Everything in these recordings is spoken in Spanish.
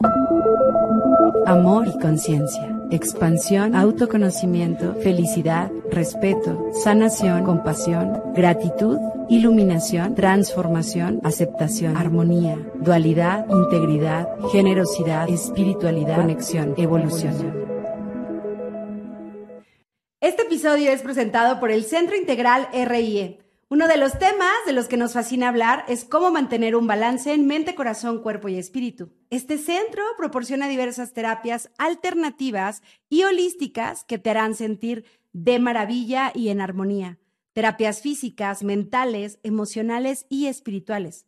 Amor y conciencia. Expansión, autoconocimiento, felicidad, respeto, sanación, compasión, gratitud, iluminación, transformación, aceptación, armonía, dualidad, integridad, generosidad, espiritualidad, conexión, evolución. Este episodio es presentado por el Centro Integral RIE. Uno de los temas de los que nos fascina hablar es cómo mantener un balance en mente, corazón, cuerpo y espíritu. Este centro proporciona diversas terapias alternativas y holísticas que te harán sentir de maravilla y en armonía. Terapias físicas, mentales, emocionales y espirituales.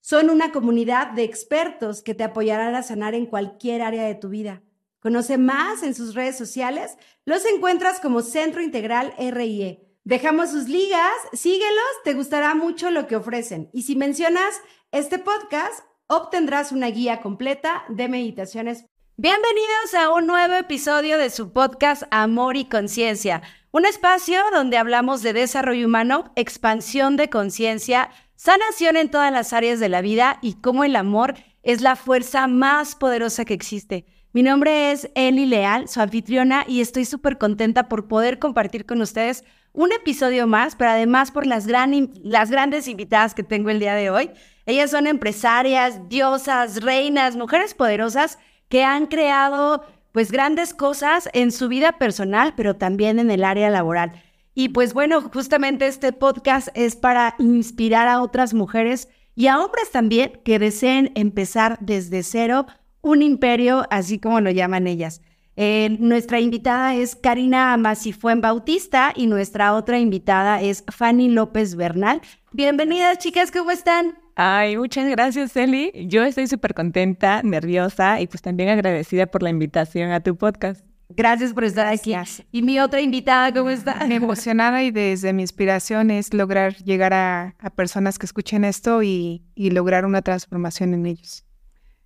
Son una comunidad de expertos que te apoyarán a sanar en cualquier área de tu vida. Conoce más en sus redes sociales. Los encuentras como Centro Integral RIE. Dejamos sus ligas, síguelos, te gustará mucho lo que ofrecen. Y si mencionas este podcast, obtendrás una guía completa de meditaciones. Bienvenidos a un nuevo episodio de su podcast Amor y Conciencia, un espacio donde hablamos de desarrollo humano, expansión de conciencia, sanación en todas las áreas de la vida y cómo el amor es la fuerza más poderosa que existe. Mi nombre es Eli Leal, su anfitriona, y estoy súper contenta por poder compartir con ustedes un episodio más, pero además por las, grandes invitadas que tengo el día de hoy. Ellas son empresarias, diosas, reinas, mujeres poderosas que han creado pues grandes cosas en su vida personal, pero también en el área laboral. Y pues bueno, justamente este podcast es para inspirar a otras mujeres y a hombres también que deseen empezar desde cero un imperio, así como lo llaman ellas. Eh, nuestra invitada es Karina Macifuen Bautista y nuestra otra invitada es Fanny López Bernal. Bienvenidas, chicas, ¿cómo están? Ay, muchas gracias, Eli. Yo estoy súper contenta, nerviosa y pues también agradecida por la invitación a tu podcast. Gracias por estar aquí. Y mi otra invitada, ¿cómo está? Emocionada y desde mi inspiración es lograr llegar a, personas que escuchen esto y lograr una transformación en ellos.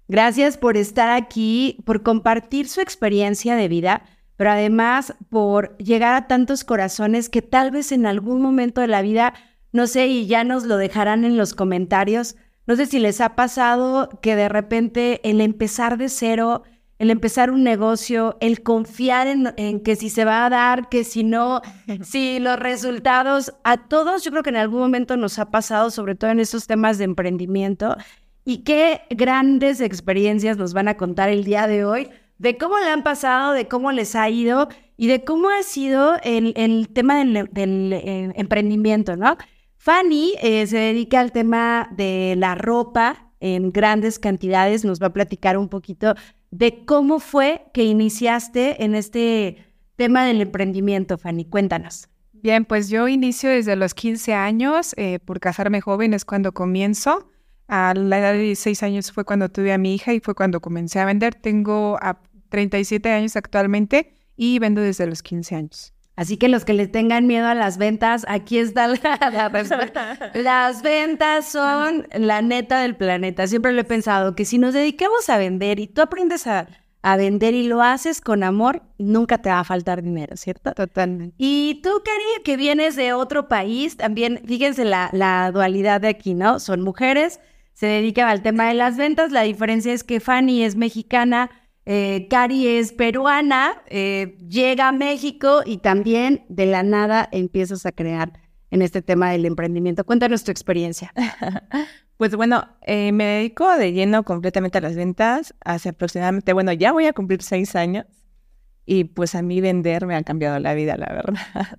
Gracias por estar aquí, por compartir su experiencia de vida, pero además por llegar a tantos corazones que tal vez en algún momento de la vida, no sé, y ya nos lo dejarán en los comentarios, no sé si les ha pasado que de repente el empezar de cero, el empezar un negocio, el confiar en, en, que si se va a dar, que si no, si los resultados, a todos yo creo que en algún momento nos ha pasado, sobre todo en esos temas de emprendimiento, y qué grandes experiencias nos van a contar el día de hoy, de cómo le han pasado, de cómo les ha ido y de cómo ha sido el, tema del, eh, emprendimiento, ¿no? Fanny eh, se dedica al tema de la ropa en grandes cantidades, nos va a platicar un poquito de cómo fue que iniciaste en este tema del emprendimiento, Fanny. Cuéntanos. Bien, pues yo inicio desde los 15 años, eh, por casarme joven es cuando comienzo. A la edad de 16 años fue cuando tuve a mi hija y fue cuando comencé a vender. Tengo a 37 años actualmente y vendo desde los 15 años. Así que los que le tengan miedo a las ventas, aquí está la, respuesta. Las ventas son la neta del planeta. Siempre lo he pensado que si nos dedicamos a vender y tú aprendes a, vender y lo haces con amor, nunca te va a faltar dinero, ¿cierto? Totalmente. Y tú, Cari, que vienes de otro país, también, fíjense la, la dualidad de aquí, ¿no? Son mujeres se dedica al tema de las ventas. La diferencia es que Fanny es mexicana, eh, Cari es peruana, eh, llega a México y también de la nada empiezas a crear en este tema del emprendimiento. Cuéntanos tu experiencia. Pues bueno, eh, me dedico de lleno completamente a las ventas hace aproximadamente, bueno, ya voy a cumplir seis años y pues a mí vender me ha cambiado la vida, la verdad.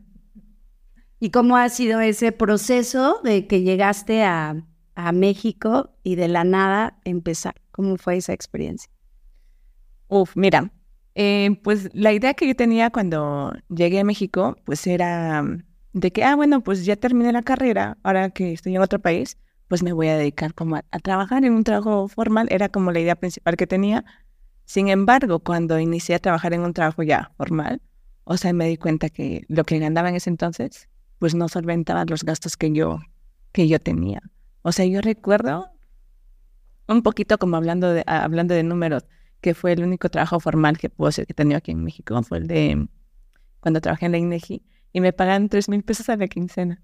¿Y cómo ha sido ese proceso de que llegaste a, a México y de la nada empezar? ¿Cómo fue esa experiencia? Uf, mira, eh, pues la idea que yo tenía cuando llegué a México, pues era mm, de que, ah, bueno, pues ya terminé la carrera, ahora que estoy en otro país, pues me voy a dedicar como a, trabajar en un trabajo formal, era como la idea principal que tenía. Sin embargo, cuando inicié a trabajar en un trabajo ya formal, o sea, me di cuenta que lo que ganaba en ese entonces, pues no solventaba los gastos que yo, que yo tenía. O sea, yo recuerdo un poquito como hablando de, ah, hablando de números, que fue el único trabajo formal que puedo hacer que he tenido aquí en México, fue el de cuando trabajé en la INEGI y me pagan tres mil pesos a la quincena.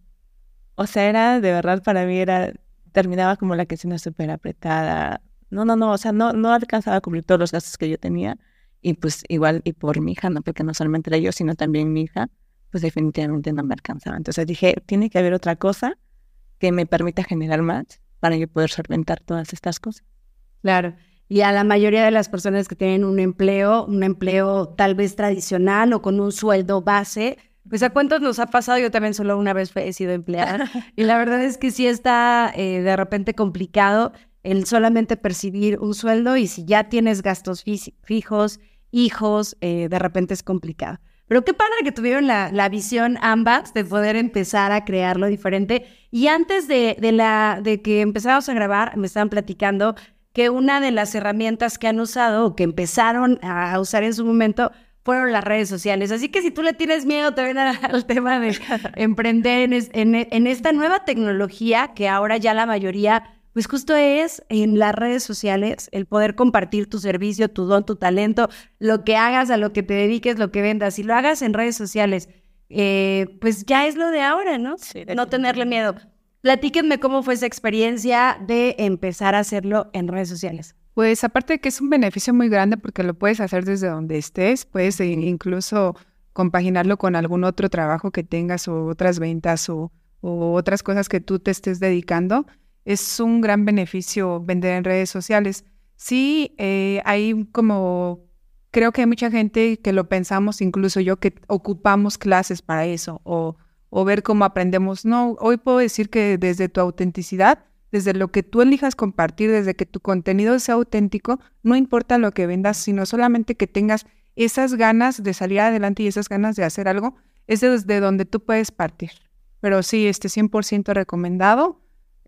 O sea, era de verdad para mí era, terminaba como la quincena súper apretada, no, no, no, o sea, no, no alcanzaba a cubrir todos los gastos que yo tenía. Y pues igual, y por mi hija, no, porque no solamente era yo, sino también mi hija, pues definitivamente no me alcanzaba. Entonces dije, tiene que haber otra cosa que me permita generar más para yo poder solventar todas estas cosas. Claro. Y a la mayoría de las personas que tienen un empleo, un empleo tal vez tradicional o con un sueldo base, pues a cuántos nos ha pasado, yo también solo una vez he sido empleada y la verdad es que sí está eh, de repente complicado el solamente percibir un sueldo y si ya tienes gastos fijos, hijos, eh, de repente es complicado. Pero qué padre que tuvieron la, la, visión ambas de poder empezar a crearlo diferente. Y antes de, de, la, de que empezáramos a grabar, me estaban platicando que una de las herramientas que han usado o que empezaron a usar en su momento fueron las redes sociales. Así que si tú le tienes miedo también al tema de emprender en, en, esta nueva tecnología que ahora ya la mayoría, pues justo es en las redes sociales el poder compartir tu servicio, tu don, tu talento, lo que hagas, a lo que te dediques, lo que vendas. Si lo hagas en redes sociales, eh, pues ya es lo de ahora, ¿no? no tenerle miedo. Platíquenme cómo fue esa experiencia de empezar a hacerlo en redes sociales. Pues aparte de que es un beneficio muy grande porque lo puedes hacer desde donde estés, puedes incluso compaginarlo con algún otro trabajo que tengas o otras ventas o, otras cosas que tú te estés dedicando. Es un gran beneficio vender en redes sociales. Sí, eh, hay como, creo que hay mucha gente que lo pensamos, incluso yo, que ocupamos clases para eso o, o ver cómo aprendemos. No, hoy puedo decir que desde tu autenticidad desde lo que tú elijas compartir, desde que tu contenido sea auténtico, no importa lo que vendas, sino solamente que tengas esas ganas de salir adelante y esas ganas de hacer algo, es desde donde tú puedes partir. Pero sí, este 100% recomendado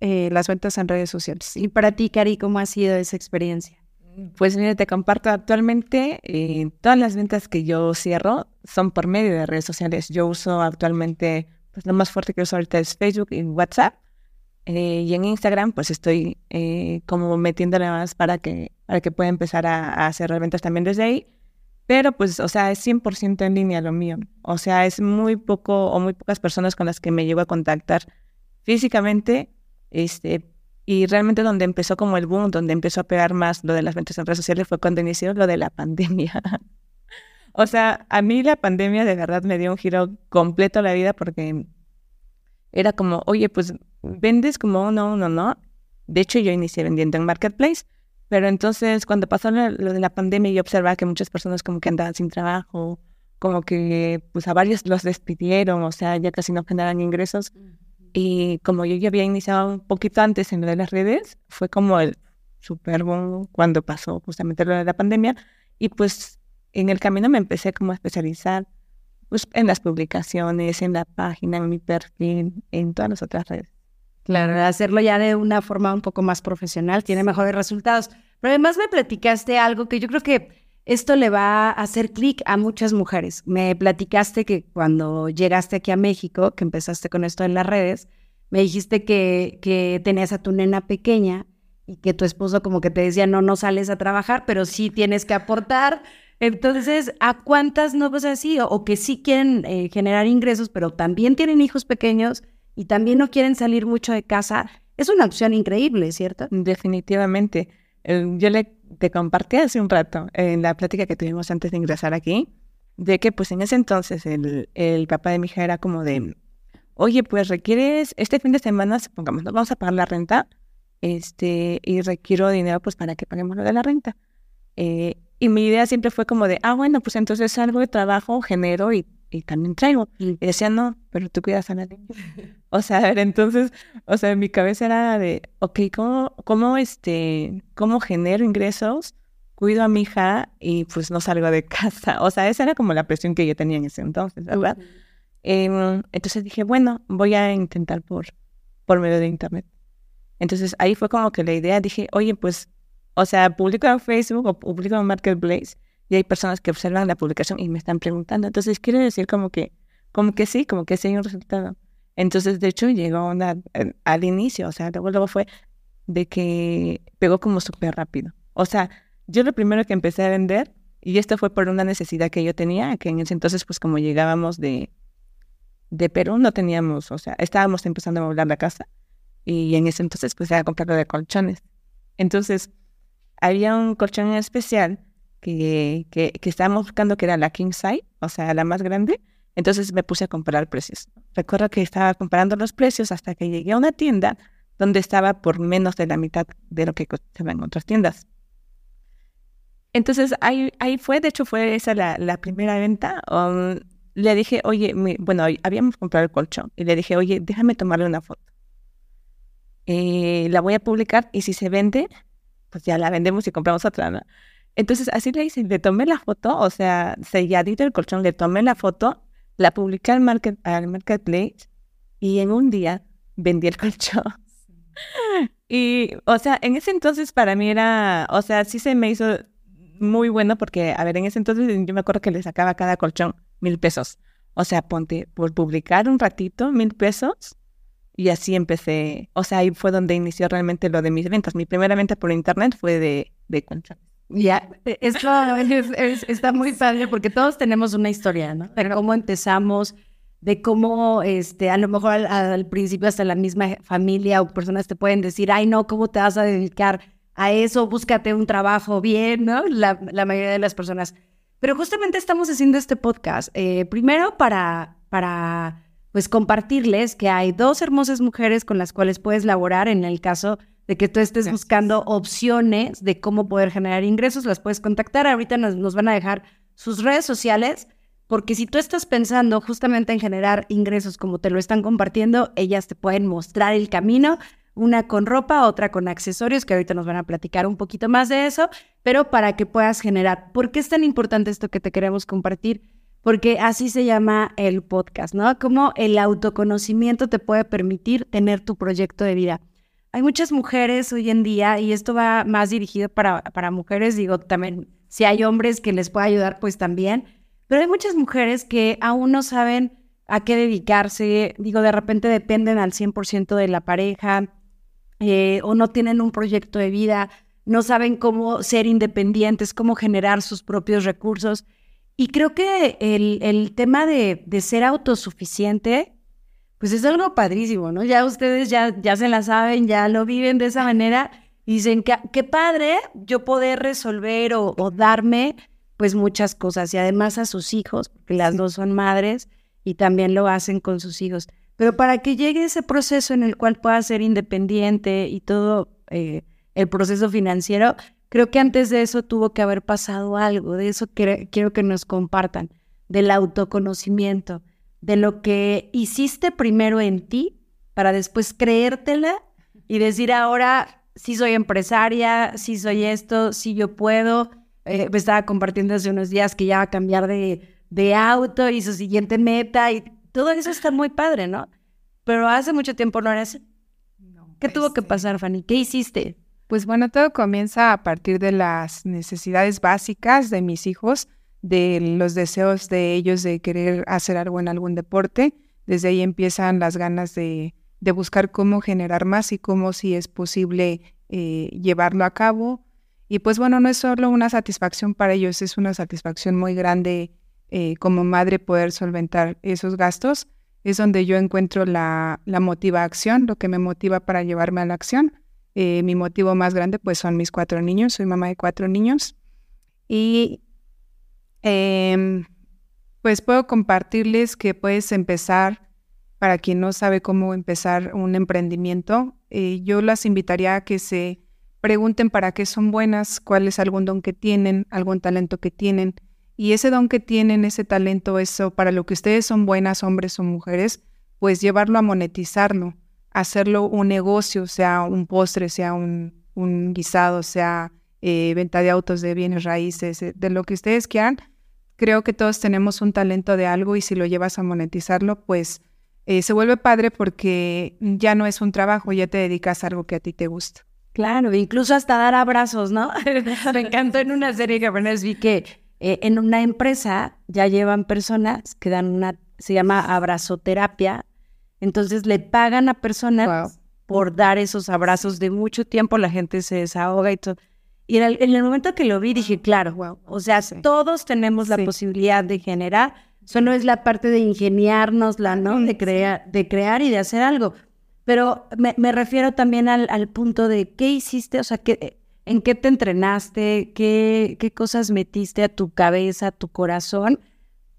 eh, las ventas en redes sociales. Y para ti, Cari, ¿cómo ha sido esa experiencia? Pues mira, te comparto actualmente eh, todas las ventas que yo cierro son por medio de redes sociales. Yo uso actualmente, pues lo más fuerte que uso ahorita es Facebook y WhatsApp. Eh, y en Instagram, pues estoy eh, como metiéndole más para que, para que pueda empezar a, hacer ventas también desde ahí. Pero pues, o sea, es 100% en línea lo mío. O sea, es muy poco o muy pocas personas con las que me llego a contactar físicamente. Este, y realmente donde empezó como el boom, donde empezó a pegar más lo de las ventas en redes sociales fue cuando inició lo de la pandemia. o sea, a mí la pandemia de verdad me dio un giro completo a la vida porque era como, oye, pues vendes como uno, uno, ¿no? De hecho, yo inicié vendiendo en Marketplace, pero entonces cuando pasó lo, de la pandemia yo observaba que muchas personas como que andaban sin trabajo, como que pues a varios los despidieron, o sea, ya casi no generaban ingresos. Y como yo ya había iniciado un poquito antes en lo de las redes, fue como el super boom cuando pasó justamente lo de la pandemia. Y pues en el camino me empecé como a especializar pues, en las publicaciones, en la página, en mi perfil, en todas las otras redes. Claro, hacerlo ya de una forma un poco más profesional tiene mejores resultados. Pero además me platicaste algo que yo creo que esto le va a hacer clic a muchas mujeres. Me platicaste que cuando llegaste aquí a México, que empezaste con esto en las redes, me dijiste que, que tenías a tu nena pequeña y que tu esposo como que te decía, no, no sales a trabajar, pero sí tienes que aportar. Entonces, ¿a cuántas no pues así? O, que sí quieren eh, generar ingresos, pero también tienen hijos pequeños y también no quieren salir mucho de casa, es una opción increíble, ¿cierto? Definitivamente. yo le te compartí hace un rato en la plática que tuvimos antes de ingresar aquí, de que pues en ese entonces el, el papá de mi hija era como de, oye, pues requieres, este fin de semana, supongamos, vamos a pagar la renta, este, y requiero dinero pues para que paguemos lo de la renta. Eh, y mi idea siempre fue como de, ah, bueno, pues entonces salgo de trabajo, genero y y también traigo. Y decía, no, pero tú cuidas a la niña. O sea, a ver, entonces, o sea, en mi cabeza era de, ok, ¿cómo, cómo, este, cómo genero ingresos? Cuido a mi hija y pues no salgo de casa. O sea, esa era como la presión que yo tenía en ese entonces, ¿verdad? Em, entonces dije, bueno, voy a intentar por, por medio de internet. Entonces ahí fue como que la idea, dije, oye, pues, o sea, publico en Facebook o publico en Marketplace y hay personas que observan la publicación y me están preguntando. Entonces, quiere decir como que, como que sí, como que sí hay un resultado. Entonces, de hecho, llegó una, eh, al inicio, o sea, luego, luego fue de que pegó como súper rápido. O sea, yo lo primero que empecé a vender, y esto fue por una necesidad que yo tenía, que en ese entonces, pues como llegábamos de, de Perú, no teníamos, o sea, estábamos empezando a moblar la casa, y en ese entonces, pues era comprarlo de colchones. Entonces, había un colchón especial que, que, estábamos buscando que era la king size, o sea, la más grande. Entonces me puse a comparar precios. Recuerdo que estaba comparando los precios hasta que llegué a una tienda donde estaba por menos de la mitad de lo que costaba en otras tiendas. Entonces ahí, ahí fue, de hecho fue esa la, primera venta. Um, le dije, oye, bueno, habíamos comprado el colchón y le dije, oye, déjame tomarle una foto. Eh, la voy a publicar y si se vende, pues ya la vendemos y compramos otra, ¿no? Entonces así le hice, le tomé la foto, o sea, selladito el colchón, le tomé la foto, la publiqué al, market, al marketplace y en un día vendí el colchón. Y, o sea, en ese entonces para mí era, o sea, sí se me hizo muy bueno porque, a ver, en ese entonces yo me acuerdo que le sacaba cada colchón mil pesos. O sea, ponte por publicar un ratito, mil pesos. Y así empecé, o sea, ahí fue donde inició realmente lo de mis ventas. Mi primera venta por internet fue de, de colchones. Ya, esto es, está muy padre porque todos tenemos una historia, ¿no? De cómo empezamos, de cómo, este, a lo mejor al, al, principio hasta la misma familia o personas te pueden decir, ay, no, ¿cómo te vas a dedicar a eso? Búscate un trabajo bien, ¿no? La, la mayoría de las personas. Pero justamente estamos haciendo este podcast, eh, primero para, para, pues, compartirles que hay dos hermosas mujeres con las cuales puedes laborar en el caso de que tú estés buscando opciones de cómo poder generar ingresos, las puedes contactar. Ahorita nos, nos van a dejar sus redes sociales, porque si tú estás pensando justamente en generar ingresos como te lo están compartiendo, ellas te pueden mostrar el camino una con ropa, otra con accesorios, que ahorita nos van a platicar un poquito más de eso, pero para que puedas generar. ¿Por qué es tan importante esto que te queremos compartir? Porque así se llama el podcast, ¿no? Como el autoconocimiento te puede permitir tener tu proyecto de vida. Hay muchas mujeres hoy en día, y esto va más dirigido para, para mujeres, digo, también, si hay hombres que les pueda ayudar, pues también, pero hay muchas mujeres que aún no saben a qué dedicarse, digo, de repente dependen al 100% de la pareja, eh, o no tienen un proyecto de vida, no saben cómo ser independientes, cómo generar sus propios recursos. Y creo que el, el tema de, de, ser autosuficiente, pues es algo padrísimo, ¿no? Ya ustedes ya, ya se la saben, ya lo viven de esa manera y dicen, que qué padre yo poder resolver o, o, darme pues muchas cosas y además a sus hijos, porque las dos son madres y también lo hacen con sus hijos. Pero para que llegue ese proceso en el cual pueda ser independiente y todo eh, el proceso financiero, creo que antes de eso tuvo que haber pasado algo. De eso quiero que nos compartan, del autoconocimiento, de lo que hiciste primero en ti para después creértela y decir ahora sí soy empresaria, sí soy esto, sí yo puedo. Eh, me estaba compartiendo hace unos días que ya va a cambiar de, de auto y su siguiente meta y todo eso está muy padre, ¿no? Pero hace mucho tiempo no era así. ¿Qué tuvo que este pasar, Fanny? ¿Qué hiciste? Pues bueno, todo comienza a partir de las necesidades básicas de mis hijos, de los deseos de ellos de querer hacer algo en algún deporte. Desde ahí empiezan las ganas de, de buscar cómo generar más y cómo si es posible eh, llevarlo a cabo. Y pues bueno, no es solo una satisfacción para ellos, es una satisfacción muy grande eh, como madre poder solventar esos gastos, es donde yo encuentro la, la motivación, lo que me motiva para llevarme a la acción. Eh, mi motivo más grande pues son mis cuatro niños, soy mamá de cuatro niños y eh, pues puedo compartirles que puedes empezar, para quien no sabe cómo empezar un emprendimiento, eh, yo las invitaría a que se pregunten para qué son buenas, cuál es algún don que tienen, algún talento que tienen y ese don que tienen, ese talento, eso, para lo que ustedes son buenas, hombres o mujeres, pues llevarlo a monetizarlo, hacerlo un negocio, sea un postre, sea un, guisado, sea eh, venta de autos, de bienes raíces, eh, de lo que ustedes quieran. Creo que todos tenemos un talento de algo y si lo llevas a monetizarlo, pues eh, se vuelve padre porque ya no es un trabajo, ya te dedicas a algo que a ti te gusta. Claro, incluso hasta dar abrazos, ¿no? Me encantó en una serie que apenas vi que eh, en una empresa ya llevan personas que dan una, se llama abrazoterapia, entonces le pagan a personas por dar esos abrazos de mucho tiempo, la gente se desahoga y todo. Y en el, momento que lo vi dije, claro, wow. o sea, todos tenemos la posibilidad de generar, solo es la parte de ingeniárnosla, ¿no? De crear, de crear y de hacer algo. Pero me, refiero también al, al, punto de qué hiciste, o sea, que ¿En qué te entrenaste? ¿Qué, qué cosas metiste a tu cabeza, a tu corazón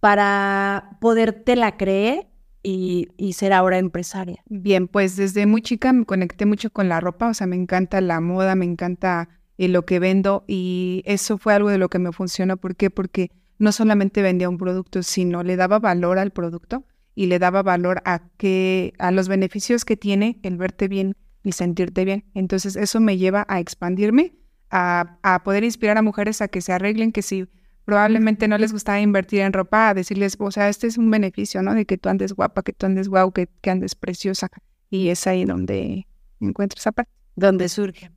para podértela creer y, y, ser ahora empresaria? Bien, pues desde muy chica me conecté mucho con la ropa, o sea, me encanta la moda, me encanta eh, lo que vendo y eso fue algo de lo que me funcionó. ¿Por qué? Porque no solamente vendía un producto, sino le daba valor al producto y le daba valor a que a los beneficios que tiene el verte bien y sentirte bien. Entonces eso me lleva a expandirme, a, a poder inspirar a mujeres a que se arreglen, que si probablemente no les gustaba invertir en ropa, a decirles, o sea, este es un beneficio, ¿no? De que tú andes guapa, que tú andes guau, que, que andes preciosa. Y es ahí donde encuentro esa parte. Donde surge.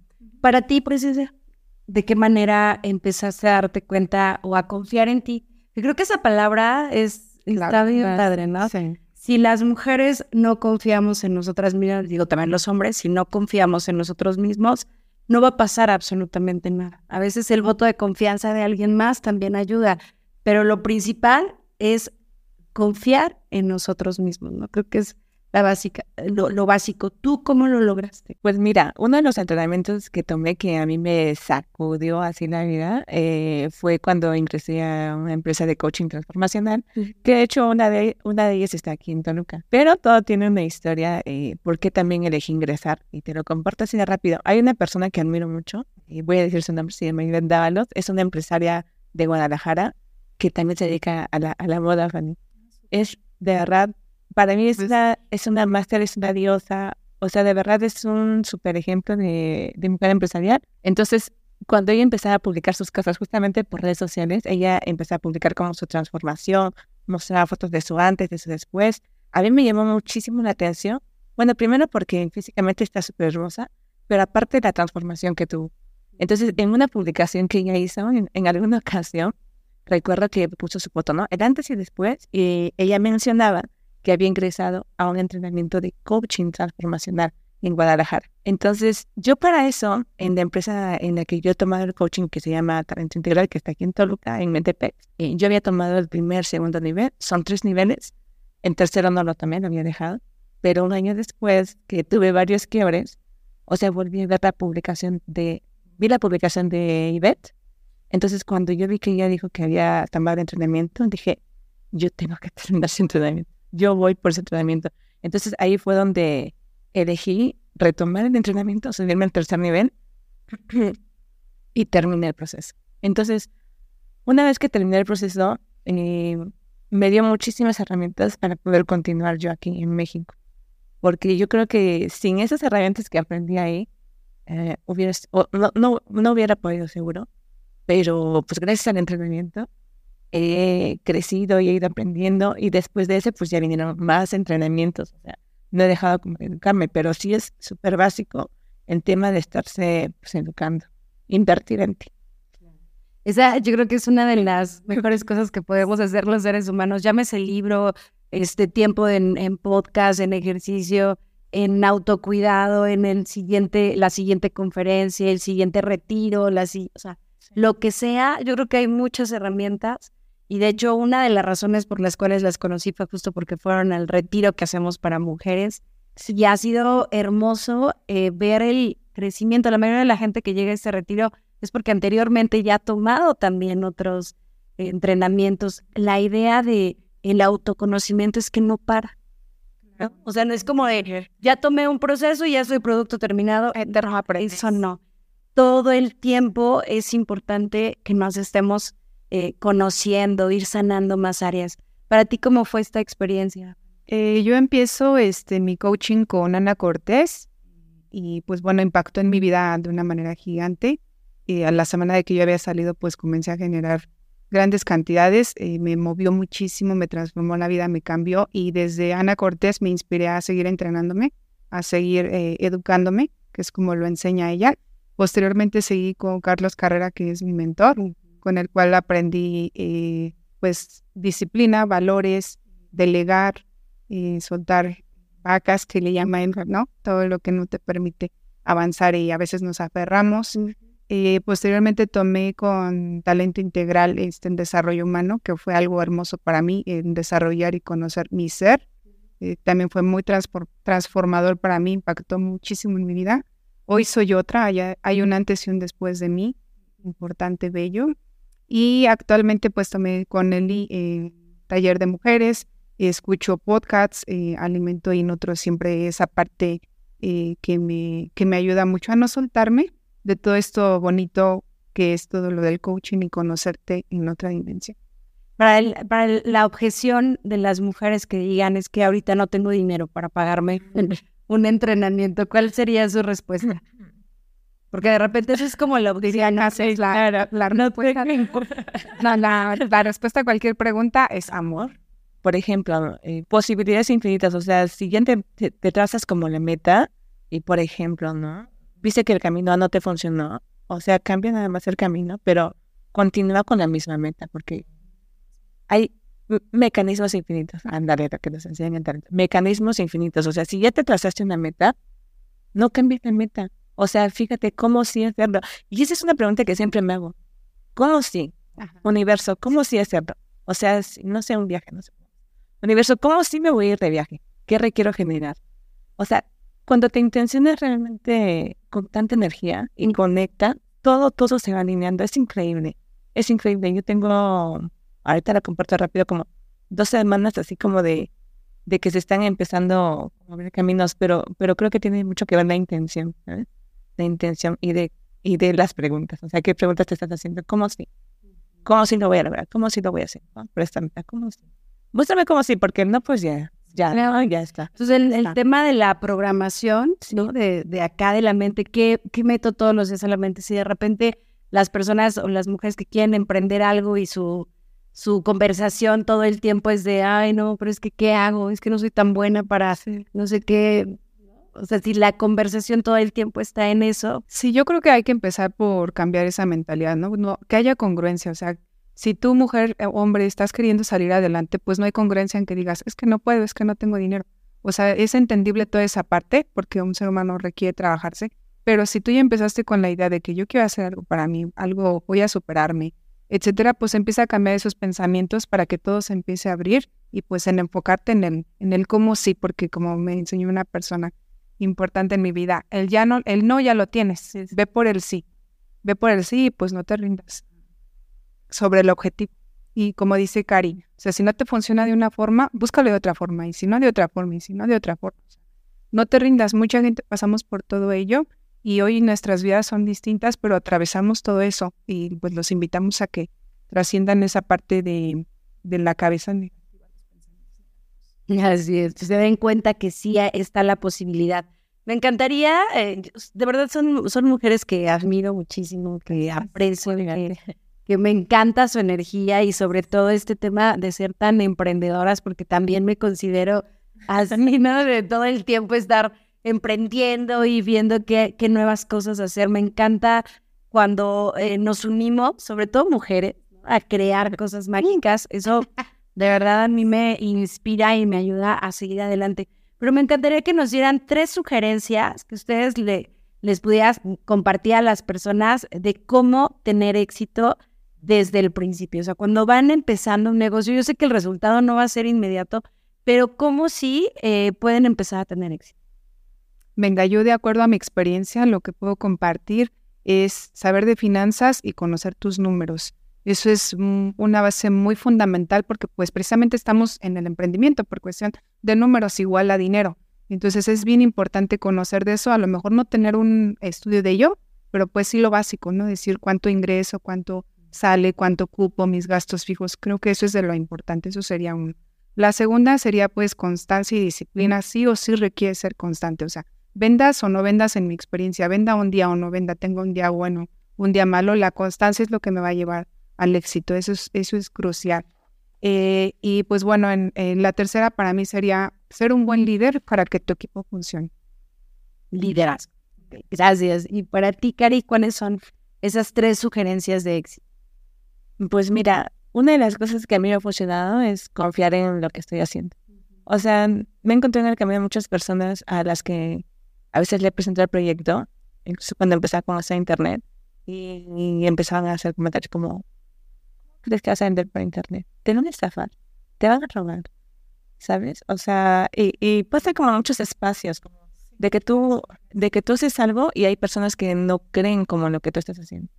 Para ti, preciosa, ¿de qué manera empezaste a darte cuenta o a confiar en ti? Yo creo que esa palabra es, está bien padre, ¿no? Sí. Si las mujeres no confiamos en nosotras mismas, digo también los hombres, si no confiamos en nosotros mismos, no va a pasar absolutamente nada. A veces el voto de confianza de alguien más también ayuda, pero lo principal es confiar en nosotros mismos, ¿no? Creo que es la básica, lo, lo, básico. ¿Tú cómo lo lograste? Pues mira, uno de los entrenamientos que tomé que a mí me sacudió así la vida eh, fue cuando ingresé a una empresa de coaching transformacional, que de hecho una de, una de ellas está aquí en Toluca. Pero todo tiene una historia, eh, por qué también elegí ingresar y te lo comparto así de rápido. Hay una persona que admiro mucho, y voy a decir su nombre, se llama Ivette Dávalos, es una empresaria de Guadalajara que también se dedica a la, a la moda, Fanny. Es de verdad para mí es una, es una máster, es una diosa, o sea, de verdad es un súper ejemplo de, de mujer empresarial. Entonces, cuando ella empezaba a publicar sus cosas justamente por redes sociales, ella empezó a publicar como su transformación, mostraba fotos de su antes, de su después. A mí me llamó muchísimo la atención. Bueno, primero porque físicamente está súper hermosa, pero aparte de la transformación que tuvo. Entonces, en una publicación que ella hizo en, en alguna ocasión, recuerdo que puso su foto, ¿no? El antes y después, y ella mencionaba que había ingresado a un entrenamiento de coaching transformacional en Guadalajara. Entonces, yo para eso, en la empresa en la que yo he tomado el coaching, que se llama Talento Integral, que está aquí en Toluca, en Metepec, eh, yo había tomado el primer, segundo nivel, son tres niveles, el tercero no lo tomé, lo había dejado, pero un año después que tuve varios quiebres, o sea, volví a ver la publicación de, vi la publicación de Ivette, entonces cuando yo vi que ella dijo que había tomado el entrenamiento, dije, yo tengo que terminar ese entrenamiento yo voy por ese entrenamiento. Entonces ahí fue donde elegí retomar el entrenamiento, subirme al tercer nivel y terminé el proceso. Entonces, una vez que terminé el proceso, eh, me dio muchísimas herramientas para poder continuar yo aquí en México. Porque yo creo que sin esas herramientas que aprendí ahí, eh, hubiera, no, no, no hubiera podido seguro. Pero pues gracias al entrenamiento, he crecido y he ido aprendiendo y después de ese pues ya vinieron más entrenamientos. O sea, no he dejado de educarme, pero sí es súper básico el tema de estarse pues, educando, invertir en ti. Esa yo creo que es una de las mejores cosas que podemos hacer los seres humanos. Llámese libro, este tiempo en, en podcast, en ejercicio, en autocuidado, en el siguiente, la siguiente conferencia, el siguiente retiro, la, o sea, lo que sea. Yo creo que hay muchas herramientas y de hecho, una de las razones por las cuales las conocí fue justo porque fueron al retiro que hacemos para mujeres. Y ha sido hermoso eh, ver el crecimiento. La mayoría de la gente que llega a este retiro es porque anteriormente ya ha tomado también otros entrenamientos. La idea de el autoconocimiento es que no para. O sea, no es como de, ya tomé un proceso y ya soy producto terminado. Eso no. Todo el tiempo es importante que nos estemos eh, conociendo, ir sanando más áreas. Para ti, ¿cómo fue esta experiencia? Eh, yo empiezo este, mi coaching con Ana Cortés y pues bueno, impactó en mi vida de una manera gigante. Y a la semana de que yo había salido, pues comencé a generar grandes cantidades, eh, me movió muchísimo, me transformó la vida, me cambió y desde Ana Cortés me inspiré a seguir entrenándome, a seguir educándome, que es como lo enseña ella. Posteriormente seguí con Carlos Carrera, que es mi mentor, con el cual aprendí eh, pues disciplina, valores, delegar, y soltar vacas que le llaman, ¿no? Todo lo que no te permite avanzar y a veces nos aferramos. Eh, posteriormente tomé con talento integral este, en desarrollo humano, que fue algo hermoso para mí, en desarrollar y conocer mi ser. Eh, también fue muy transformador para mí, impactó muchísimo en mi vida. Hoy soy otra, hay, hay un antes y un después de mí, importante, bello. Y actualmente pues tomé con Eli eh, taller de mujeres, escucho podcasts, eh, alimento y nutro siempre esa parte eh, que, me, que me ayuda mucho a no soltarme de todo esto bonito que es todo lo del coaching y conocerte en otra dimensión. Para, el, para la objeción de las mujeres que digan es que ahorita no tengo dinero para pagarme un entrenamiento, ¿cuál sería su respuesta? Porque de repente eso es como la objeción. la, la, la, respuesta, la, respuesta a cualquier pregunta es amor. Por ejemplo, eh, posibilidades infinitas. O sea, si ya te, te, trazas como la meta y, por ejemplo, ¿no? Viste que el camino no te funcionó. O sea, cambia nada más el camino, pero continúa con la misma meta porque hay mecanismos infinitos. Andale, que nos enseñan Mecanismos infinitos. O sea, si ya te trazaste una meta, no cambies la meta. O sea, fíjate cómo sí hacerlo. Y esa es una pregunta que siempre me hago. ¿Cómo sí? Universo, ¿cómo sí hacerlo? O sea, no sé, un viaje, no sé. Universo, ¿cómo sí me voy a ir de viaje? ¿Qué requiero generar? O sea, cuando te intencionas realmente con tanta energía y conecta, todo, todo se va alineando. Es increíble. Es increíble. Yo tengo ahorita la comparto rápido, como dos semanas así como de, de que se están empezando a abrir caminos, pero, pero creo que tiene mucho que ver la intención, La intención y de, y de las preguntas. O sea, ¿qué preguntas te estás haciendo? ¿Cómo sí? ¿Cómo sí lo voy a lograr? ¿Cómo sí lo voy a hacer? Préstame, ¿cómo sí? Muéstrame cómo sí, porque no, pues ya, ya, ya está. Entonces, el, tema de la programación, ¿no? De, de acá de la mente, ¿qué, ¿qué meto todos los días a la mente? Si de repente las personas o las mujeres que quieren emprender algo y su su conversación todo el tiempo es de, ay, no, pero es que, ¿qué hago? Es que no soy tan buena para no sé qué. O sea, si la conversación todo el tiempo está en eso. Sí, yo creo que hay que empezar por cambiar esa mentalidad, ¿no? no que haya congruencia, o sea, si tú, mujer o hombre, estás queriendo salir adelante, pues no hay congruencia en que digas, es que no puedo, es que no tengo dinero. O sea, es entendible toda esa parte porque un ser humano requiere trabajarse, pero si tú ya empezaste con la idea de que yo quiero hacer algo para mí, algo, voy a superarme, etcétera, pues empieza a cambiar esos pensamientos para que todo se empiece a abrir y pues en enfocarte en el, en el cómo sí, porque como me enseñó una persona importante en mi vida, el ya no, el no ya lo tienes, ve por el sí, ve por el sí y pues no te rindas sobre el objetivo. Y como dice Cari, o sea, si no te funciona de una forma, búscalo de otra forma, y si no de otra forma, y si no de otra forma. No te rindas, mucha gente pasamos por todo ello y hoy nuestras vidas son distintas, pero atravesamos todo eso y pues los invitamos a que trasciendan esa parte de, de la cabeza Así es, se den cuenta que sí está la posibilidad. Me encantaría, eh, de verdad son, son mujeres que admiro muchísimo, que aprecio, que, que, me encanta su energía y sobre todo este tema de ser tan emprendedoras, porque también me considero así, ¿no? De todo el tiempo estar emprendiendo y viendo qué, qué nuevas cosas hacer. Me encanta cuando eh, nos unimos, sobre todo mujeres, a crear cosas mágicas. Eso de verdad a mí me inspira y me ayuda a seguir adelante. Pero me encantaría que nos dieran tres sugerencias que ustedes le, les pudieran compartir a las personas de cómo tener éxito desde el principio. O sea, cuando van empezando un negocio, yo sé que el resultado no va a ser inmediato, pero cómo sí eh, pueden empezar a tener éxito. Venga, yo de acuerdo a mi experiencia, lo que puedo compartir es saber de finanzas y conocer tus números. Eso es una base muy fundamental porque pues precisamente estamos en el emprendimiento por cuestión de números igual a dinero. Entonces es bien importante conocer de eso, a lo mejor no tener un estudio de ello, pero pues sí lo básico, ¿no? Decir cuánto ingreso, cuánto sale, cuánto cupo, mis gastos fijos. Creo que eso es de lo importante, eso sería uno. La segunda sería pues constancia y disciplina, sí o sí requiere ser constante, o sea, vendas o no vendas en mi experiencia, venda un día o no venda, tengo un día bueno, un día malo, la constancia es lo que me va a llevar al éxito, eso es, eso es crucial. Eh, y pues bueno, en, la tercera para mí sería ser un buen líder para que tu equipo funcione. Liderazgo. Gracias. Y para ti, Cari, ¿cuáles son esas tres sugerencias de éxito? Pues mira, una de las cosas que a mí me ha funcionado es confiar en lo que estoy haciendo. O sea, me encontré en el camino muchas personas a las que a veces le presenté el proyecto, incluso cuando empecé a conocer Internet, y, empezaban a hacer comentarios como, ¿crees que vas a vender por Internet? Te van a estafar, te van a robar, ¿sabes? O sea, y, y pasa como muchos espacios, como, de que tú, de que tú haces algo y hay personas que no creen como lo que tú estás haciendo.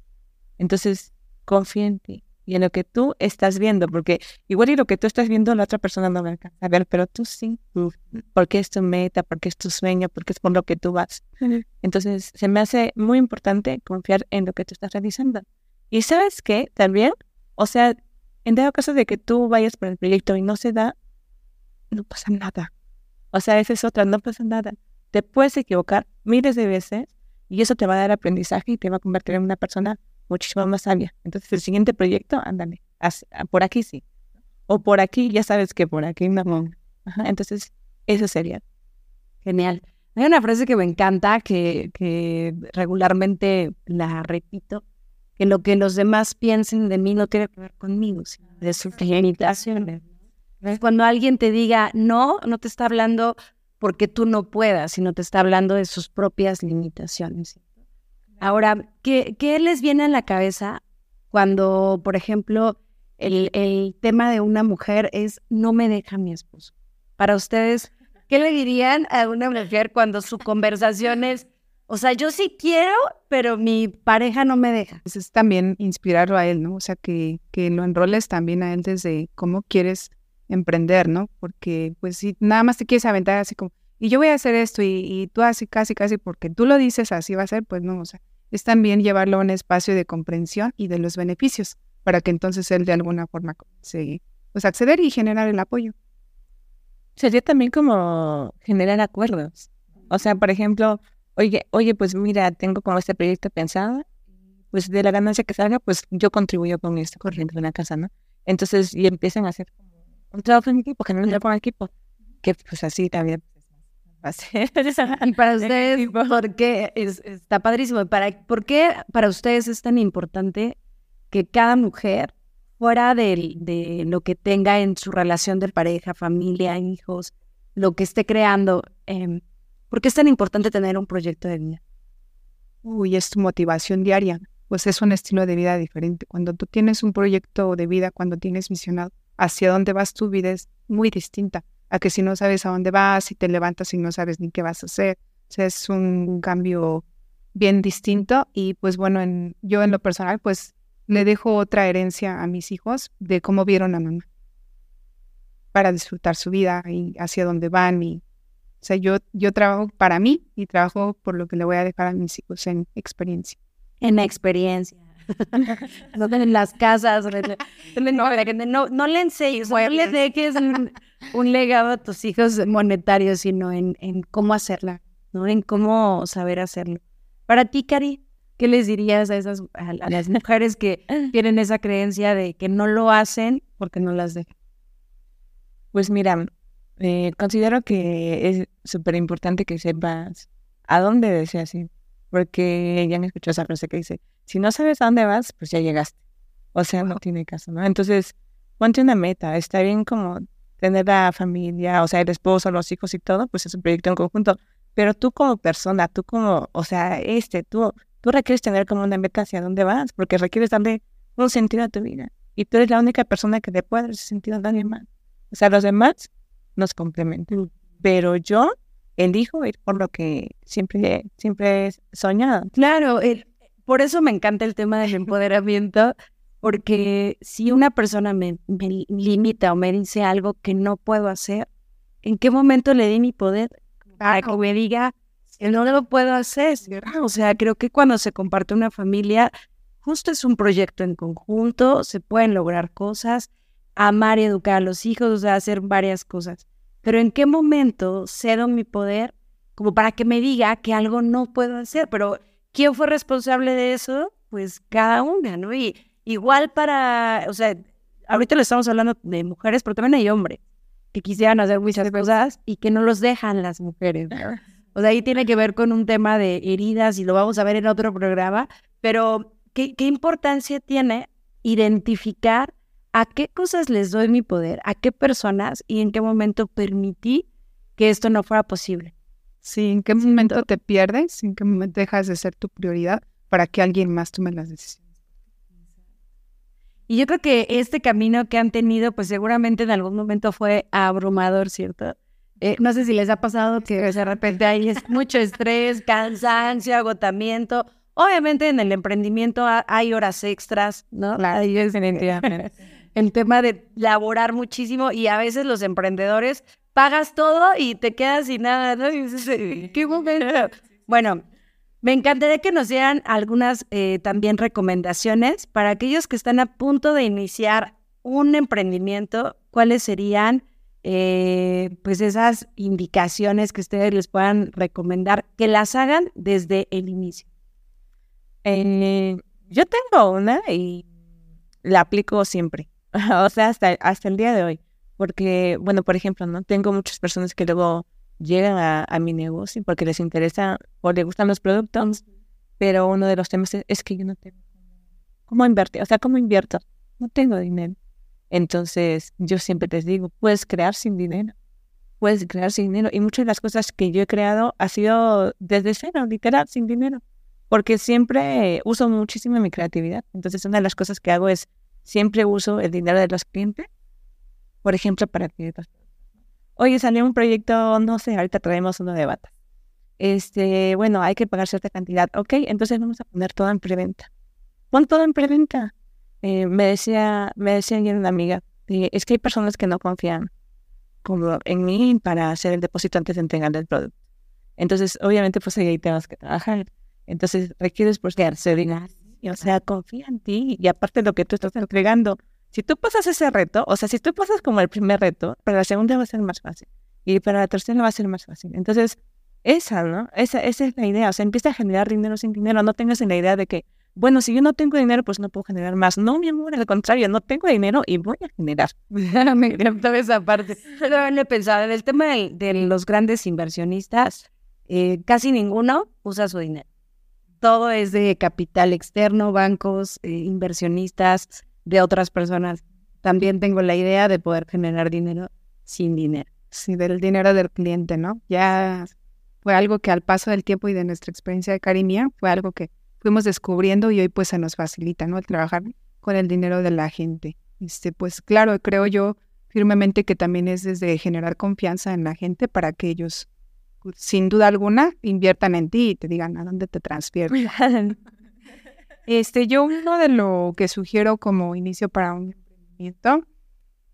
Entonces, confía en ti y en lo que tú estás viendo, porque igual y lo que tú estás viendo la otra persona no va a ver, pero tú sí, porque es tu meta, porque es tu sueño, porque es por lo que tú vas. Entonces, se me hace muy importante confiar en lo que tú estás realizando. Y sabes qué, también, o sea, en dado caso de que tú vayas por el proyecto y no se da, no pasa nada. O sea, esa es otra, no pasa nada. Te puedes equivocar miles de veces y eso te va a dar aprendizaje y te va a convertir en una persona muchísimo más sabia. Entonces, el siguiente proyecto, ándale, ah, por aquí sí. O por aquí, ya sabes que por aquí no. entonces, eso sería. Genial. Hay una frase que me encanta, que, que regularmente la repito, que lo que los demás piensen de mí no tiene que ver conmigo, sino de sus limitaciones. Cuando alguien te diga no, no te está hablando porque tú no puedas, sino te está hablando de sus propias limitaciones. Ahora, ¿qué, qué les viene a la cabeza cuando, por ejemplo, el, el, tema de una mujer es no me deja mi esposo? Para ustedes, ¿qué le dirían a una mujer cuando su conversación es o sea, yo sí quiero, pero mi pareja no me deja. Pues es también inspirarlo a él, ¿no? O sea, que, que lo enroles también a él desde cómo quieres emprender, ¿no? Porque pues si nada más te quieres aventar así como, y yo voy a hacer esto y, tú así casi casi porque tú lo dices así va a ser, pues no, o sea, es también llevarlo a un espacio de comprensión y de los beneficios para que entonces él de alguna forma se, pues acceder y generar el apoyo. Sería también como generar acuerdos. O sea, por ejemplo, oye, oye, pues mira, tengo como este proyecto pensado, pues de la ganancia que salga, pues yo contribuyo con esto corriente de una casa, ¿no? Entonces, y empiezan a hacer un trabajo en equipo, generar un trabajo en equipo, que pues así también y para ustedes, ¿por qué? Es, está padrísimo. Para, ¿Por qué para ustedes es tan importante que cada mujer, fuera de, de lo que tenga en su relación de pareja, familia, hijos, lo que esté creando, eh, ¿Por qué es tan importante tener un proyecto de vida? Uy, es tu motivación diaria, pues es un estilo de vida diferente. Cuando tú tienes un proyecto de vida, cuando tienes visionado hacia dónde vas tu vida es muy distinta a que si no sabes a dónde vas y te levantas y no sabes ni qué vas a hacer. O sea, es un cambio bien distinto y pues bueno, en, yo en lo personal pues le dejo otra herencia a mis hijos de cómo vieron a mamá para disfrutar su vida y hacia dónde van y o sea, yo, yo trabajo para mí y trabajo por lo que le voy a dejar a mis hijos en experiencia. En experiencia. no en las casas. No, no, le enseñes, no le dejes un, un, legado a tus hijos monetario, sino en, en cómo hacerla, ¿no? En cómo saber hacerlo. Para ti, Cari, ¿qué les dirías a esas a, las mujeres que tienen esa creencia de que no lo hacen porque no las dejan? Pues mira, eh, considero que es súper importante que sepas a dónde deseas ir, porque ya me escuchó esa frase que dice, si no sabes a dónde vas, pues ya llegaste. O sea, no tiene caso, ¿no? Entonces, ponte una meta, está bien como tener la familia, o sea, el esposo, los hijos y todo, pues es un proyecto en conjunto, pero tú como persona, tú como, o sea, este, tú, tú requieres tener como una meta hacia dónde vas, porque requieres darle un sentido a tu vida. Y tú eres la única persona que le puede dar ese sentido a nadie más. O sea, los demás nos complementan. Pero yo elijo ir por lo que siempre, siempre he soñado. Claro, por eso me encanta el tema del empoderamiento, porque si una persona me, limita o me dice algo que no puedo hacer, ¿en qué momento le di mi poder para que me diga que no lo puedo hacer? O sea, creo que cuando se comparte una familia, justo es un proyecto en conjunto, se pueden lograr cosas amar y educar a los hijos, o sea, hacer varias cosas. Pero ¿en qué momento cedo mi poder como para que me diga que algo no puedo hacer? Pero ¿quién fue responsable de eso? Pues cada una, ¿no? Y igual para, o sea, ahorita le estamos hablando de mujeres, pero también hay hombres que quisieran hacer muchas cosas y que no los dejan las mujeres. O sea, ahí tiene que ver con un tema de heridas y lo vamos a ver en otro programa, pero ¿qué, qué importancia tiene identificar a qué cosas les doy mi poder, a qué personas y en qué momento permití que esto no fuera posible. Sí, en qué momento te pierdes, en qué momento dejas de ser tu prioridad para que alguien más tome las decisiones. Y yo creo que este camino que han tenido, pues seguramente en algún momento fue abrumador, ¿cierto? Eh, no sé si les ha pasado que de repente hay mucho estrés, cansancio, agotamiento. Obviamente en el emprendimiento hay horas extras, ¿no? Ahí es el tema de laborar muchísimo y a veces los emprendedores pagas todo y te quedas sin nada, ¿no? ¿Qué momento? Bueno, me encantaría que nos dieran algunas eh, también recomendaciones para aquellos que están a punto de iniciar un emprendimiento, cuáles serían eh, pues esas indicaciones que ustedes les puedan recomendar, que las hagan desde el inicio. Eh, yo tengo una y la aplico siempre, o sea, hasta, hasta el día de hoy, porque, bueno, por ejemplo, no tengo muchas personas que luego llegan a, mi negocio porque les interesa o les gustan los productos, pero uno de los temas es, que yo no tengo cómo invertir, o sea, cómo invierto, no tengo dinero. Entonces, yo siempre les digo, puedes crear sin dinero, puedes crear sin dinero. Y muchas de las cosas que yo he creado ha sido desde cero, literal, sin dinero, porque siempre uso muchísimo mi creatividad. Entonces, una de las cosas que hago es, siempre uso el dinero de los clientes, por ejemplo, para que... Oye, salió un proyecto, no sé, ahorita traemos uno de bata. Este, bueno, hay que pagar cierta cantidad. Ok, entonces vamos a poner todo en preventa. Pon todo en preventa eh, me decía, me decía ayer una amiga, eh, es que hay personas que no confían como en mí para hacer el depósito antes de entregar el producto. Entonces, obviamente, pues ahí tenemos que trabajar. Entonces, requieres pues sinceridad, o sea, confía en ti y aparte de lo que tú estás entregando. Si tú pasas ese reto, o sea, si tú pasas como el primer reto, para la segunda va a ser más fácil y para la tercera va a ser más fácil. Entonces, esa, ¿no? Esa, esa es la idea. O sea, empieza a generar dinero sin dinero. No tengas en la idea de que bueno, si yo no tengo dinero, pues no puedo generar más. No, mi amor, al contrario, no tengo dinero y voy a generar. Me encantó esa parte. Pero le pensaba, en el tema de, los grandes inversionistas, eh, casi ninguno usa su dinero. Todo es de capital externo, bancos, eh, inversionistas, de otras personas. También tengo la idea de poder generar dinero sin dinero. Sí, del dinero del cliente, ¿no? Ya fue algo que al paso del tiempo y de nuestra experiencia de Carimia, fue algo que fuimos descubriendo y hoy pues se nos facilita, ¿no? El trabajar con el dinero de la gente. Este, pues claro, creo yo firmemente que también es desde generar confianza en la gente para que ellos, sin duda alguna, inviertan en ti y te digan a dónde te transfieren. este, yo uno de lo que sugiero como inicio para un emprendimiento,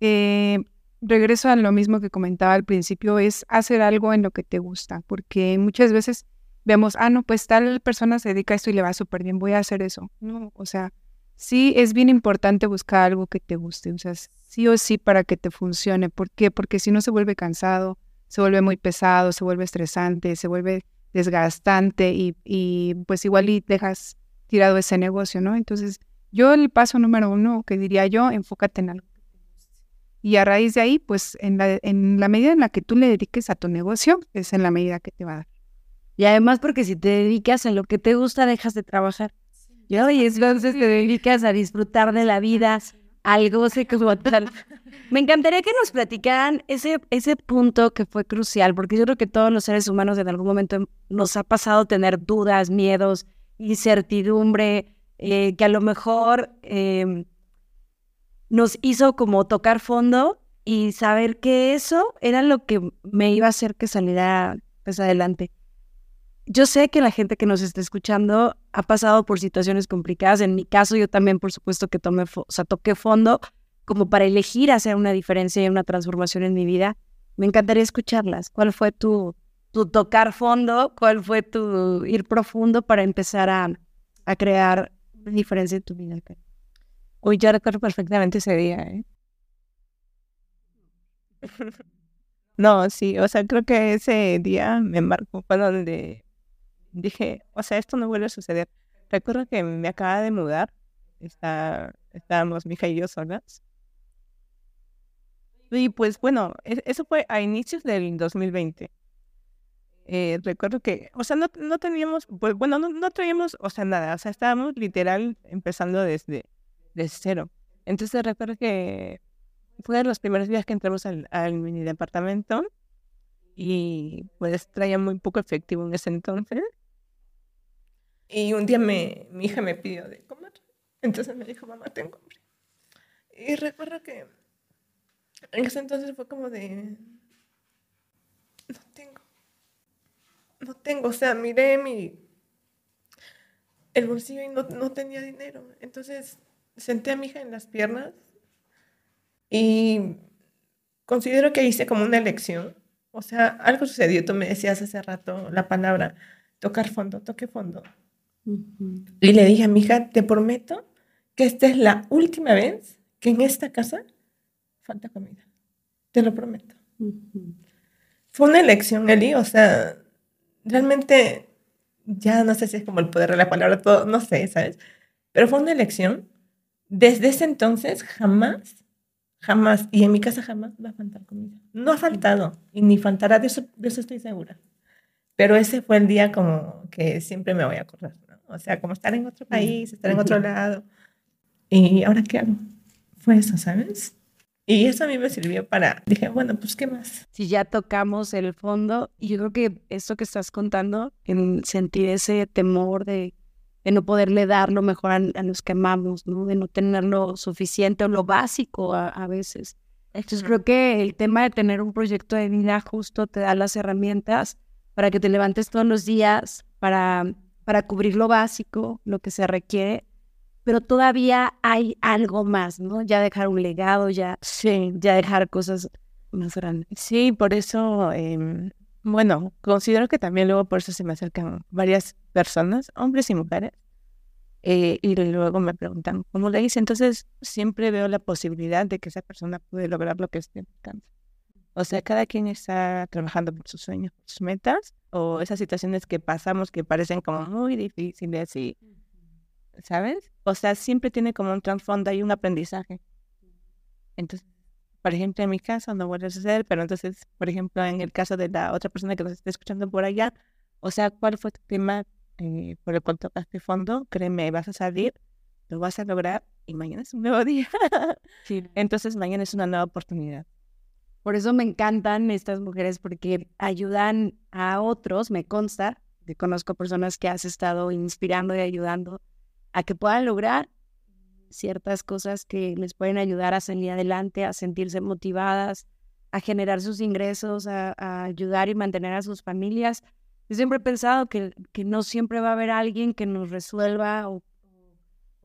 eh, regreso a lo mismo que comentaba al principio, es hacer algo en lo que te gusta, porque muchas veces vemos, ah, no, pues tal persona se dedica a esto y le va súper bien, voy a hacer eso. No, o sea, sí es bien importante buscar algo que te guste, o sea, sí o sí para que te funcione. ¿Por qué? Porque si no se vuelve cansado, se vuelve muy pesado, se vuelve estresante, se vuelve desgastante y, y pues igual y dejas tirado ese negocio, ¿no? Entonces, yo el paso número uno que diría yo, enfócate en algo. Y a raíz de ahí, pues en la, en la medida en la que tú le dediques a tu negocio, es en la medida que te va a dar. Y además porque si te dedicas a lo que te gusta, dejas de trabajar. Y entonces te dedicas a disfrutar de la vida, algo se como tal. Me encantaría que nos platicaran ese, ese punto que fue crucial, porque yo creo que todos los seres humanos en algún momento nos ha pasado tener dudas, miedos, incertidumbre, eh, que a lo mejor em, nos hizo como tocar fondo y saber que eso era lo que me iba a hacer que saliera pues adelante yo sé que la gente que nos está escuchando ha pasado por situaciones complicadas. En mi caso, yo también, por supuesto, que tomé, o sea, toqué fondo como para elegir hacer una diferencia y una transformación en mi vida. Me encantaría escucharlas. ¿Cuál fue tu, tu tocar fondo? ¿Cuál fue tu ir profundo para empezar a, a crear una diferencia en tu vida? Uy, yo recuerdo perfectamente ese día, ¿eh? No, sí, o sea, creo que ese día me marcó fue donde dije, o sea, esto no vuelve a suceder. Recuerdo que me acaba de mudar, está, estábamos mi hija y yo solas. Y pues bueno, e, eso fue a inicios del 2020. Eh, recuerdo que, o sea, no, no teníamos, pues bueno, no, no teníamos, o sea, nada, o sea, estábamos literal empezando desde, desde cero. Entonces recuerdo que fue de los primeros días que entramos al, al mini departamento y pues traía muy poco efectivo en ese entonces. Y un día mi hija me pidió de comer. Entonces me dijo, mamá, tengo hambre. Y recuerdo que en ese entonces fue como de, no tengo, o sea, miré mi, el bolsillo y no, no tenía dinero. Entonces senté a mi hija en las piernas y considero que hice como una elección. O sea, algo sucedió, tú me decías hace rato la palabra tocar fondo, toque fondo. Y le dije a mi hija, te prometo que esta es la última vez que en esta casa falta comida. Te lo prometo. Fue una elección, Eli, o sea, realmente ya no sé si es como el poder de la palabra, todo, no sé, ¿sabes? Pero fue una elección. Desde ese entonces jamás, jamás, y en mi casa jamás va a faltar comida. No ha faltado y ni faltará, de eso, de eso estoy segura. Pero ese fue el día como que siempre me voy a acordar. O sea, como estar en otro país, estar en otro lado. ¿Y ahora qué hago? Fue eso, ¿sabes? Y eso a mí me sirvió para, dije, bueno, pues ¿qué más? Si ya tocamos el fondo, y yo creo que esto que estás contando, en sentir ese temor de, de no poderle dar lo mejor a, los que amamos, ¿no? de no tener lo suficiente o lo básico a, a veces. Entonces creo que el tema de tener un proyecto de vida justo te da las herramientas para que te levantes todos los días, para, para cubrir lo básico, lo que se requiere, pero todavía hay algo más, ¿no? Ya dejar un legado, ya, sí. ya dejar cosas más grandes. Sí, por eso, em, bueno, considero que también luego por eso se me acercan varias personas, hombres y mujeres, eh, y luego me preguntan, ¿cómo le hice? Entonces siempre veo la posibilidad de que esa persona puede lograr lo que esté buscando. O sea, cada quien está trabajando por sus sueños, por sus metas, o esas situaciones que pasamos que parecen como muy difíciles y ¿sabes? O sea, siempre tiene como un trasfondo y un aprendizaje. Entonces, por ejemplo, en mi caso no vuelve a suceder, pero entonces, por ejemplo, en el caso de la otra persona que nos está escuchando por allá, o sea, ¿cuál fue tu tema eh, por el cual tocaste fondo? Créeme, vas a salir, lo vas a lograr y mañana es un nuevo día. sí. Entonces, mañana es una nueva oportunidad. Por eso me encantan estas mujeres porque ayudan a otros, me consta, que conozco personas que has estado inspirando y ayudando a que puedan lograr ciertas cosas que les pueden ayudar a salir adelante, a sentirse motivadas, a generar sus ingresos, a, ayudar y mantener a sus familias. Yo siempre he pensado que, que, no siempre va a haber alguien que nos resuelva o,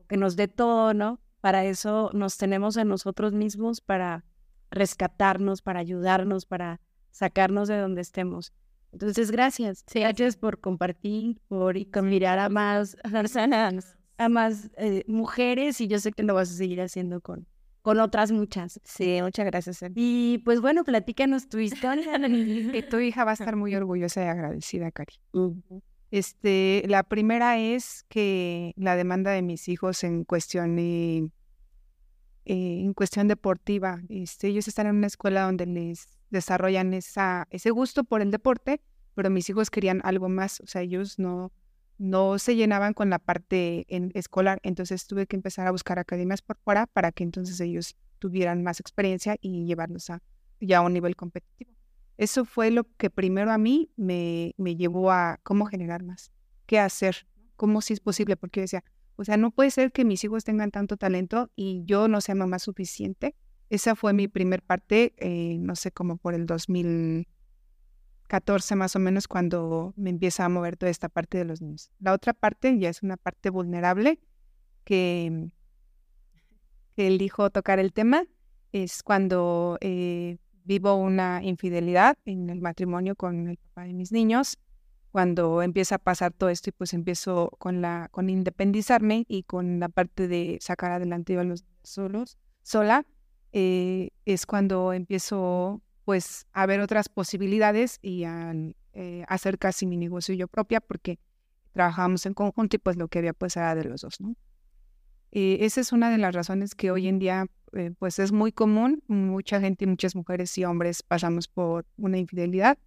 que nos dé todo, ¿no? Para eso nos tenemos a nosotros mismos para rescatarnos, para ayudarnos, para sacarnos de donde estemos. Entonces, gracias. Gracias por compartir, por mirar a más personas a más eh, mujeres y yo sé que lo vas a seguir haciendo con, con otras muchas. Sí, muchas gracias. Y pues bueno, platícanos tu historia. que tu hija va a estar muy orgullosa y agradecida, Cari. Este, la primera es que la demanda de mis hijos en cuestión y, eh, en cuestión deportiva, este, ellos están en una escuela donde les desarrollan esa, ese gusto por el deporte, pero mis hijos querían algo más, o sea, ellos no, no se llenaban con la parte en escolar, entonces tuve que empezar a buscar academias por fuera para que entonces ellos tuvieran más experiencia y llevarlos a ya a un nivel competitivo. Eso fue lo que primero a mí me, me llevó a cómo generar más, qué hacer, cómo si es posible, porque decía, o sea, no puede ser que mis hijos tengan tanto talento y yo no sea mamá suficiente. Esa fue mi primer parte, eh, no sé, como por el 2000 14 más o menos cuando me empieza a mover toda esta parte de los niños. La otra parte ya es una parte vulnerable que, que elijo tocar el tema, es cuando eh, vivo una infidelidad en el matrimonio con el papá de mis niños, cuando empieza a pasar todo esto y pues empiezo con la con independizarme y con la parte de sacar adelante a los solos sola eh, es cuando empiezo pues a ver otras posibilidades y a eh, hacer casi mi negocio yo propia porque trabajábamos en conjunto y pues lo que había pues era de los dos, ¿no? Eh, esa es una de las razones que hoy en día eh, pues es muy común, mucha gente, muchas mujeres y hombres pasamos por una infidelidad,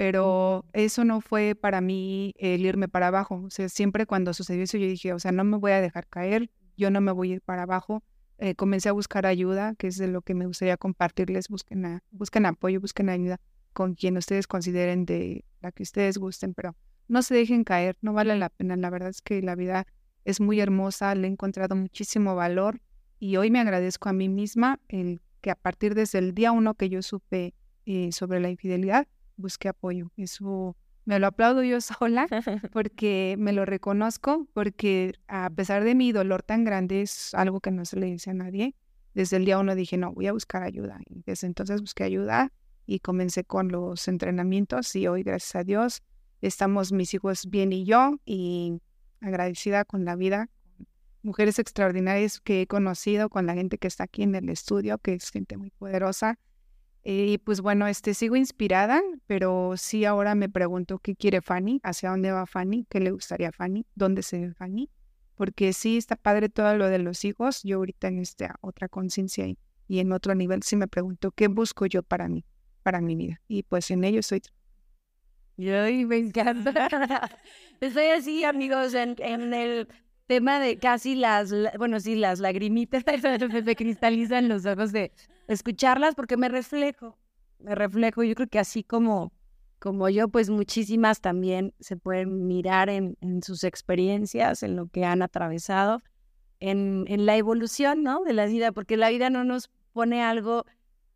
pero eso no fue para mí el irme para abajo, o sea, siempre cuando sucedió eso yo dije, o sea, no me voy a dejar caer, yo no me voy a ir para abajo, eh, comencé a buscar ayuda, que es de lo que me gustaría compartirles. Busquen, busquen apoyo, busquen ayuda con quien ustedes consideren de la que ustedes gusten, pero no se dejen caer, no vale la pena. La verdad es que la vida es muy hermosa, le he encontrado muchísimo valor y hoy me agradezco a mí misma el que a partir desde el día uno que yo supe eh, sobre la infidelidad, busqué apoyo. Eso Me lo aplaudo yo sola porque me lo reconozco, porque a pesar de mi dolor tan grande es algo que no se le dice a nadie. Desde el día uno dije, no, voy a buscar ayuda. Y desde entonces busqué ayuda y comencé con los entrenamientos y hoy, gracias a Dios, estamos mis hijos bien y yo y agradecida con la vida, mujeres extraordinarias que he conocido, con la gente que está aquí en el estudio, que es gente muy poderosa. Y pues bueno, este, sigo inspirada, pero sí ahora me pregunto qué quiere Fanny, hacia dónde va Fanny, qué le gustaría a Fanny, dónde se ve Fanny, porque sí está padre todo lo de los hijos, yo ahorita en esta otra conciencia y, y en otro nivel sí me pregunto qué busco yo para mí, para mi vida, y pues en ello estoy yo me encanta. Estoy así, amigos, en, en, el tema de casi las, bueno, sí, las lagrimitas me cristalizan los ojos de escucharlas porque me reflejo, me reflejo. Yo creo que así como, como yo, pues muchísimas también se pueden mirar en, en sus experiencias, en lo que han atravesado, en, en, la evolución, ¿no? De la vida, porque la vida no nos pone algo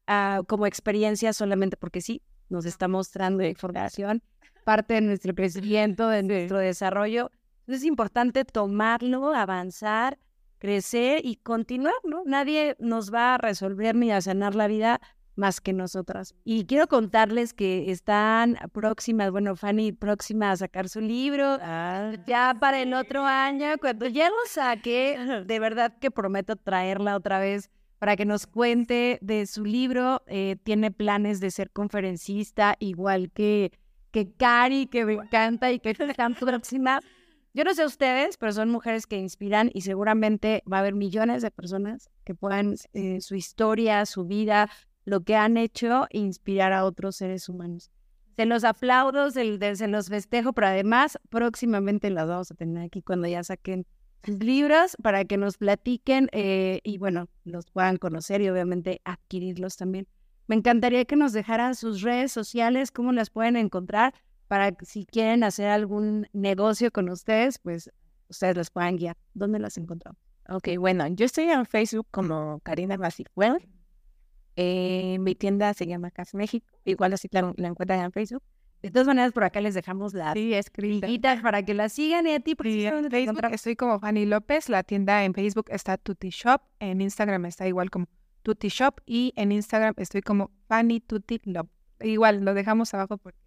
uh, como experiencia solamente porque sí, nos está mostrando información parte de nuestro crecimiento, de nuestro desarrollo. es importante tomarlo, avanzar, crecer y continuar, ¿no? Nadie nos va a resolver ni a sanar la vida más que nosotras. Y quiero contarles que están próximas, bueno, Fanny próxima a sacar su libro, ah. ya para el otro año, cuando ya lo saque, de verdad que prometo traerla otra vez para que nos cuente de su libro. Eh, tiene planes de ser conferencista, igual que que Cari, que me encanta y que tan próxima. Yo no sé ustedes, pero son mujeres que inspiran y seguramente va a haber millones de personas que puedan eh, su historia, su vida, lo que han hecho, inspirar a otros seres humanos. Se los aplaudo, se, se los festejo, pero además próximamente las vamos a tener aquí cuando ya saquen sus libros para que nos platiquen eh, y bueno, los puedan conocer y obviamente adquirirlos también. Me encantaría que nos dejaran sus redes sociales, cómo las pueden encontrar, para que si quieren hacer algún negocio con ustedes, pues ustedes las puedan guiar. ¿Dónde las encontramos? Ok, bueno, yo estoy en Facebook como Karina Basifuel. Eh, mi tienda se llama Cas México. Igual así la, encuentran en Facebook. De todas maneras, por acá les dejamos la sí, para que la sigan y a ti. Sí, en Facebook estoy como Fanny López. La tienda en Facebook está Tutti Shop. En Instagram está igual como Tutti Shop y en Instagram estoy como Fanny Tutti Love. Igual lo dejamos abajo porque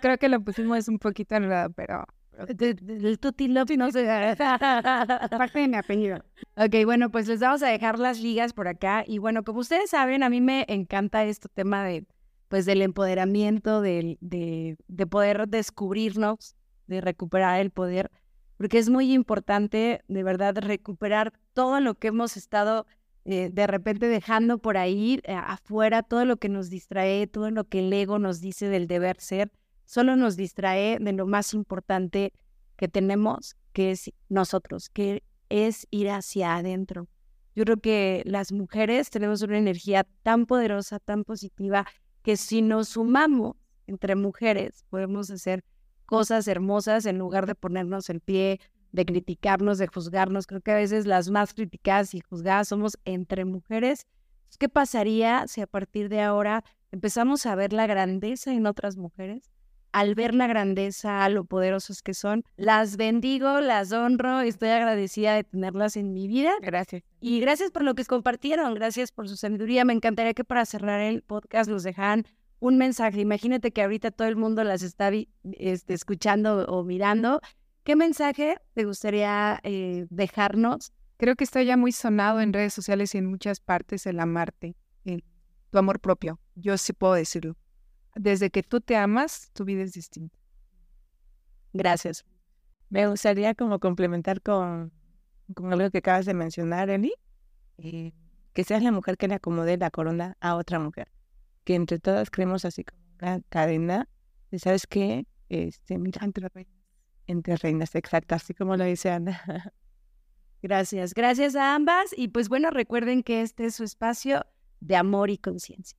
creo que lo pusimos un poquito enredado, pero el Tutti Love no sé. Parte de mi apellido. Ok, bueno, pues les vamos a dejar las ligas por acá. Y bueno, como ustedes saben, a mí me encanta este tema de, pues, del empoderamiento, de, de, de poder descubrirnos, de recuperar el poder, porque es muy importante, de verdad, recuperar todo lo que hemos estado eh, de repente dejando por ahí eh, afuera todo lo que nos distrae, todo lo que el ego nos dice del deber ser, solo nos distrae de lo más importante que tenemos, que es nosotros, que es ir hacia adentro. Yo creo que las mujeres tenemos una energía tan poderosa, tan positiva, que si nos sumamos entre mujeres podemos hacer cosas hermosas en lugar de ponernos el pie de criticarnos, de juzgarnos. Creo que a veces las más criticadas y juzgadas somos entre mujeres. ¿Qué pasaría si a partir de ahora empezamos a ver la grandeza en otras mujeres? Al ver la grandeza, lo poderosas que son, las bendigo, las honro, estoy agradecida de tenerlas en mi vida. Gracias. Y gracias por lo que compartieron, gracias por su sabiduría. Me encantaría que para cerrar el podcast los dejaran un mensaje. Imagínate que ahorita todo el mundo las está este, escuchando o mirando ¿Qué mensaje te gustaría eh, dejarnos? Creo que está ya muy sonado en redes sociales y en muchas partes el amarte, tu amor propio. Yo sí puedo decirlo. Desde que tú te amas, tu vida es distinta. Gracias. Me gustaría como complementar con, algo que acabas de mencionar, Eli. Eh, que seas la mujer que le acomode la corona a otra mujer. Que entre todas creemos así como una cadena. Sabes qué, este, mira, entre entre reinas, exacto, así como lo dice Ana. Gracias, gracias a ambas. Y pues bueno, recuerden que este es su espacio de amor y conciencia.